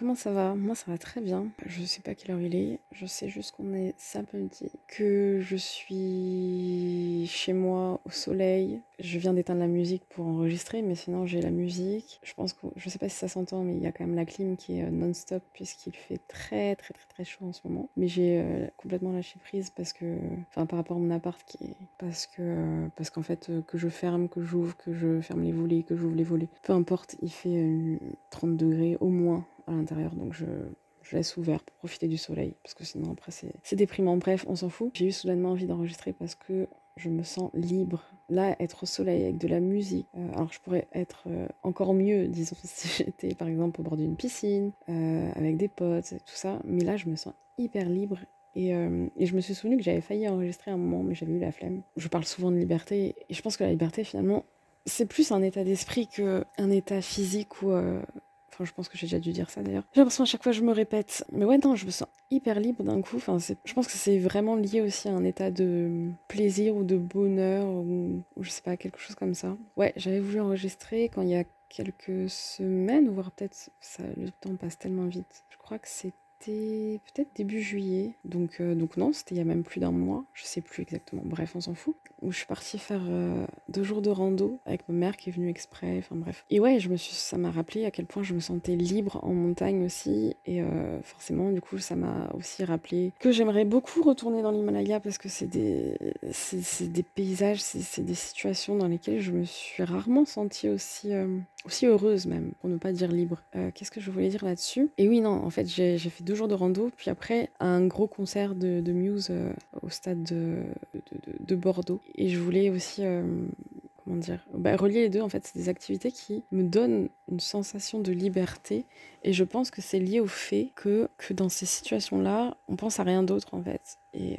Comment ça va? Moi ça va très bien. Je sais pas quelle heure il est. Je sais juste qu'on est samedi, que je suis chez moi au soleil. Je viens d'éteindre la musique pour enregistrer, mais sinon j'ai la musique. Je pense que je sais pas si ça s'entend, mais il y a quand même la clim qui est euh, non-stop puisqu'il fait très très très très chaud en ce moment. Mais j'ai euh, complètement lâché prise parce que, enfin par rapport à mon appart qui est, parce que parce qu'en fait euh, que je ferme, que j'ouvre, que je ferme les volets, que j'ouvre les volets, peu importe, il fait 30 degrés au moins à l'intérieur, donc je, laisse ouvert pour profiter du soleil, parce que sinon après c'est déprimant. Bref, on s'en fout. J'ai eu soudainement envie d'enregistrer parce que je me sens libre. Là, être au soleil avec de la musique, euh, alors je pourrais être euh, encore mieux, disons, si j'étais par exemple au bord d'une piscine, euh, avec des potes, et tout ça, mais là je me sens hyper libre et, et, je me suis souvenu que j'avais failli enregistrer un moment, mais j'avais eu la flemme. Je parle souvent de liberté, et je pense que la liberté, finalement, c'est plus un état d'esprit qu'un état physique ou, Je pense que j'ai déjà dû dire ça d'ailleurs. J'ai l'impression à chaque fois je me répète. Mais ouais, non, je me sens hyper libre d'un coup. Enfin, je pense que c'est vraiment lié aussi à un état de plaisir ou de bonheur ou, je sais pas, quelque chose comme ça. Ouais, j'avais voulu enregistrer quand il y a quelques semaines, voire peut-être ça, le temps passe tellement vite. Je crois que c'est peut-être début juillet. Donc, euh, donc non, c'était il y a même plus d'un mois. Je sais plus exactement. Bref, on s'en fout. Où je suis partie faire euh, deux jours de rando avec ma mère qui est venue exprès. Enfin bref. Et ouais, je me suis, ça m'a rappelé à quel point je me sentais libre en montagne aussi. Et euh, forcément, du coup, ça m'a aussi rappelé que j'aimerais beaucoup retourner dans l'Himalaya parce que c'est des, c'est, des paysages, c'est, des situations dans lesquelles je me suis rarement sentie aussi aussi heureuse même, pour ne pas dire libre. Euh, qu'est-ce que je voulais dire là-dessus? Et oui, non, en fait, j'ai fait deux jours de rando, puis après un gros concert de, Muse euh, au stade de, de, Bordeaux. Et je voulais aussi, euh, comment dire, bah, relier les deux, en fait, c'est des activités qui me donnent une sensation de liberté. Et je pense que c'est lié au fait que, que dans ces situations-là, on pense à rien d'autre, en fait. Et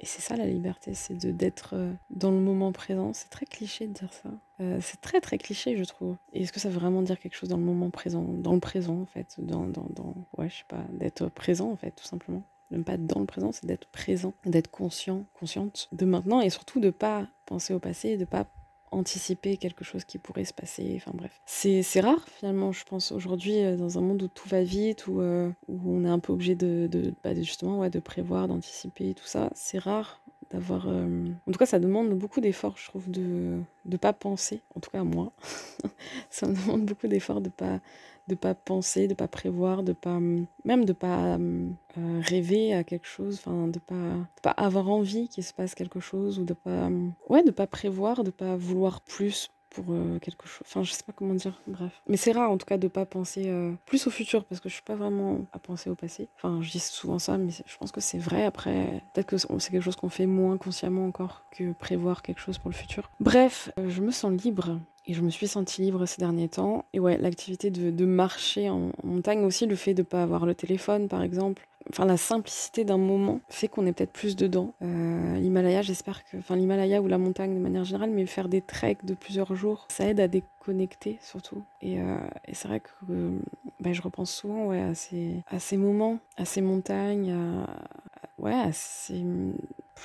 et c'est ça la liberté, c'est de d'être euh, dans le moment présent. C'est très cliché de dire ça. Euh, c'est très très cliché, je trouve. Et est-ce que ça veut vraiment dire quelque chose dans le moment présent Dans le présent, en fait. Dans, dans, dans... Ouais, je sais pas. D'être présent, en fait, tout simplement. Ne pas dans le présent, c'est d'être présent, d'être conscient, consciente de maintenant et surtout de pas penser au passé, de pas anticiper quelque chose qui pourrait se passer. Enfin bref. C'est rare finalement, je pense, aujourd'hui, euh, dans un monde où tout va vite, où, euh, où on est un peu obligé de, de, bah, justement ouais, de prévoir, d'anticiper, tout ça. C'est rare d'avoir... Euh, en tout cas, ça demande beaucoup d'efforts, je trouve, de ne pas penser. En tout cas, moi. ça me demande beaucoup d'efforts de pas de pas penser, de pas prévoir, de pas même de pas euh, rêver à quelque chose, enfin de pas pas avoir envie qu'il se passe quelque chose ou de pas ouais de pas prévoir, de pas vouloir plus pour euh, quelque chose. Enfin, je sais pas comment dire, bref. Mais c'est rare en tout cas de pas penser euh, plus au futur parce que je suis pas vraiment à penser au passé. Enfin, je dis souvent ça, mais je pense que c'est vrai. Après, peut-être que c'est quelque chose qu'on fait moins consciemment encore que prévoir quelque chose pour le futur. Bref, je me sens libre et je me suis sentie libre ces derniers temps. Et ouais, l'activité de, marcher en, montagne aussi, le fait de ne pas avoir le téléphone par exemple, enfin la simplicité d'un moment fait qu'on est peut-être plus dedans. Euh, L'Himalaya, j'espère que, enfin l'Himalaya ou la montagne de manière générale, mais faire des treks de plusieurs jours, ça aide à déconnecter surtout. Et, euh, c'est vrai que ben, je repense souvent ouais, à, ces, à ces moments, à ces montagnes, à, ouais, à ces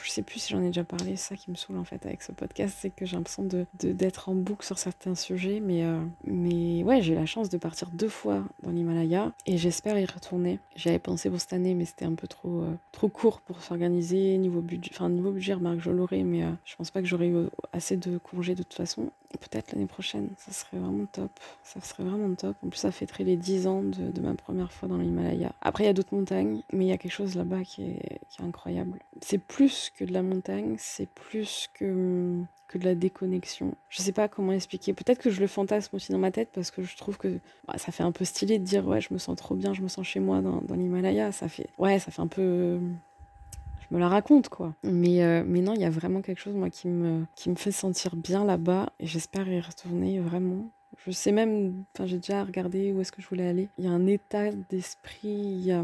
je sais plus si j'en ai déjà parlé, c'est ça qui me saoule en fait avec ce podcast, c'est que j'ai l'impression de, d'être en boucle sur certains sujets, mais, euh, mais ouais, j'ai eu la chance de partir deux fois dans l'Himalaya et j'espère y retourner. J'avais pensé pour cette année, mais c'était un peu trop, euh, trop court pour s'organiser. Niveau budget, enfin, niveau budget, remarque, je l'aurais, mais euh, je pense pas que j'aurais eu assez de congés de toute façon. Peut-être l'année prochaine, ça serait vraiment top. Ça serait vraiment top. En plus, ça fêterait les 10 ans de, de ma première fois dans l'Himalaya. Après, il y a d'autres montagnes, mais il y a quelque chose là-bas qui est, qui est incroyable. C'est plus que de la montagne, c'est plus que, que de la déconnexion. Je sais pas comment expliquer. Peut-être que je le fantasme aussi dans ma tête parce que je trouve que bah, ça fait un peu stylé de dire ouais, je me sens trop bien, je me sens chez moi dans, dans l'Himalaya. Ça fait ouais, ça fait un peu me la raconte quoi. Mais, euh, mais non, il y a vraiment quelque chose moi qui me, qui me fait sentir bien là-bas et j'espère y retourner vraiment Je sais même, enfin j'ai déjà regardé où est-ce que je voulais aller. Il y a un état d'esprit, il y a,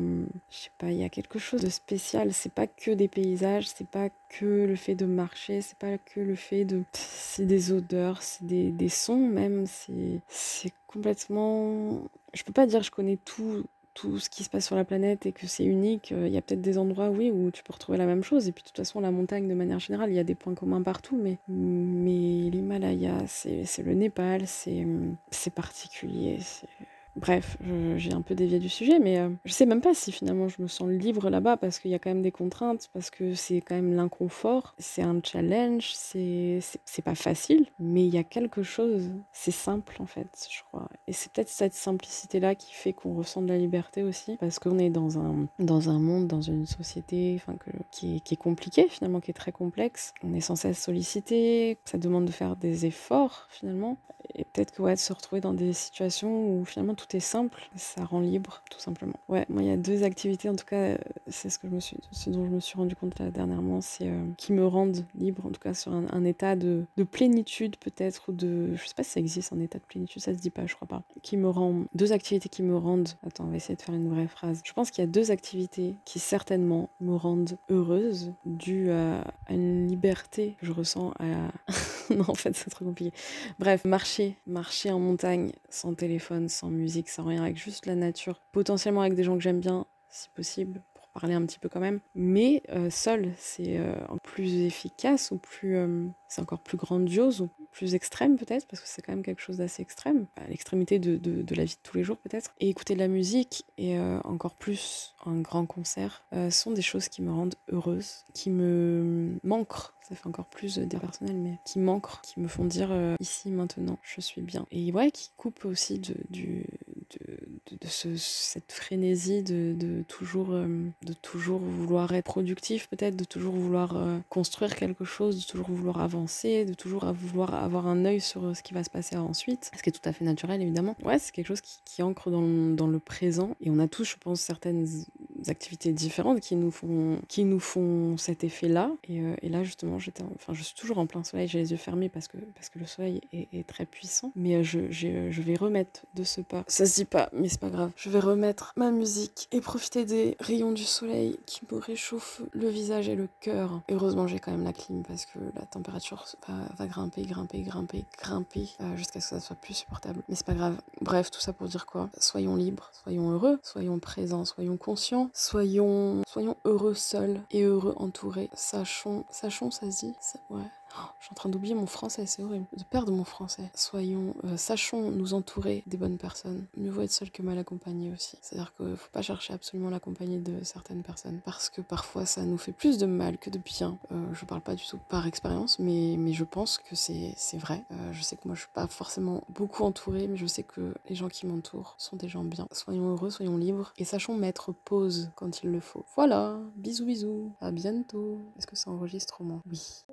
je sais pas, il y a quelque chose de spécial. C'est pas que des paysages, c'est pas que le fait de marcher, c'est pas que le fait de... C'est des odeurs, c'est des, des sons même, c'est c'est complètement... Je peux pas dire je connais tout tout ce qui se passe sur la planète et que c'est unique, euh, il y a peut-être des endroits, oui, où tu peux retrouver la même chose. Et puis de toute façon, la montagne, de manière générale, il y a des points communs partout. Mais, mais l'Himalaya, c'est le Népal, c'est particulier. Bref, j'ai un peu dévié du sujet, mais euh, je sais même pas si finalement je me sens libre là-bas parce qu'il y a quand même des contraintes, parce que c'est quand même l'inconfort, c'est un challenge, c'est pas facile, mais il y a quelque chose, c'est simple en fait, je crois. Et c'est peut-être cette simplicité-là qui fait qu'on ressent de la liberté aussi, parce qu'on est dans un, dans un monde, dans une société enfin, que, qui, est, qui est compliquée finalement, qui est très complexe. On est sans cesse sollicité, ça demande de faire des efforts finalement, et peut-être que ouais, de se retrouver dans des situations où finalement tout est simple, ça rend libre, tout simplement. Ouais, moi, il y a deux activités, en tout cas, euh, c'est ce, que je me suis, ce dont je me suis rendu compte là dernièrement, c'est euh, qui me rendent libre, en tout cas, sur un, état de, de plénitude, peut-être, ou de. Je sais pas si ça existe, un état de plénitude, ça se dit pas, je crois pas. Qui me rend. Deux activités qui me rendent. Attends, on va essayer de faire une vraie phrase. Je pense qu'il y a deux activités qui, certainement, me rendent heureuse, due à, une liberté que je ressens à. non, en fait, c'est trop compliqué. Bref, marcher, marcher en montagne, sans téléphone, sans musique sans rien, avec juste la nature, potentiellement avec des gens que j'aime bien, si possible, pour parler un petit peu quand même. Mais euh, seul, c'est euh, plus efficace ou plus, euh, c'est encore plus grandiose plus extrême peut-être, parce que c'est quand même quelque chose d'assez extrême, à l'extrémité de, de, de, la vie de tous les jours peut-être. Et écouter de la musique et encore plus un grand concert sont des choses qui me rendent heureuse, qui me manquent ça fait encore plus dépersonnel, mais qui manquent, qui me font dire ici, maintenant, je suis bien. Et ouais, qui coupent aussi de, du, de, ce, cette frénésie de, de toujours, euh, de toujours vouloir être productif, peut-être, de toujours vouloir euh, construire quelque chose, de toujours vouloir avancer, de toujours vouloir avoir un œil sur euh, ce qui va se passer ensuite, ce qui est tout à fait naturel, évidemment. Ouais, c'est quelque chose qui, qui ancre dans, dans, le présent, et on a tous, je pense, certaines activités différentes qui nous font, qui nous font cet effet-là. Et, et, là, justement, j'étais, enfin, je suis toujours en plein soleil, j'ai les yeux fermés parce que, parce que le soleil est, très puissant, mais je, je vais remettre de ce pas. Ça se dit pas, mais c'est pas grave. Je vais remettre ma musique et profiter des rayons du soleil qui me réchauffent le visage et le cœur. Heureusement, j'ai quand même la clim parce que la température va, grimper, grimper, grimper, grimper euh, jusqu'à ce que ça soit plus supportable. Mais c'est pas grave. Bref, tout ça pour dire quoi? Soyons libres, soyons heureux, soyons présents, soyons conscients, soyons, soyons heureux seuls et heureux entourés. Sachons, sachons, ça se dit Ouais. Je suis en train d'oublier mon français, c'est horrible. De perdre mon français. Soyons, euh, sachons nous entourer des bonnes personnes. Mieux vaut être seul que mal accompagné aussi. C'est-à-dire qu'il faut pas chercher absolument la de certaines personnes. Parce que parfois ça nous fait plus de mal que de bien. Euh, je parle pas du tout par expérience, mais, mais je pense que c'est vrai. Euh, je sais que moi je suis pas forcément beaucoup entourée, mais je sais que les gens qui m'entourent sont des gens bien. Soyons heureux, soyons libres et sachons mettre pause quand il le faut. Voilà, bisous bisous, à bientôt. Est-ce que c'est enregistrement Oui.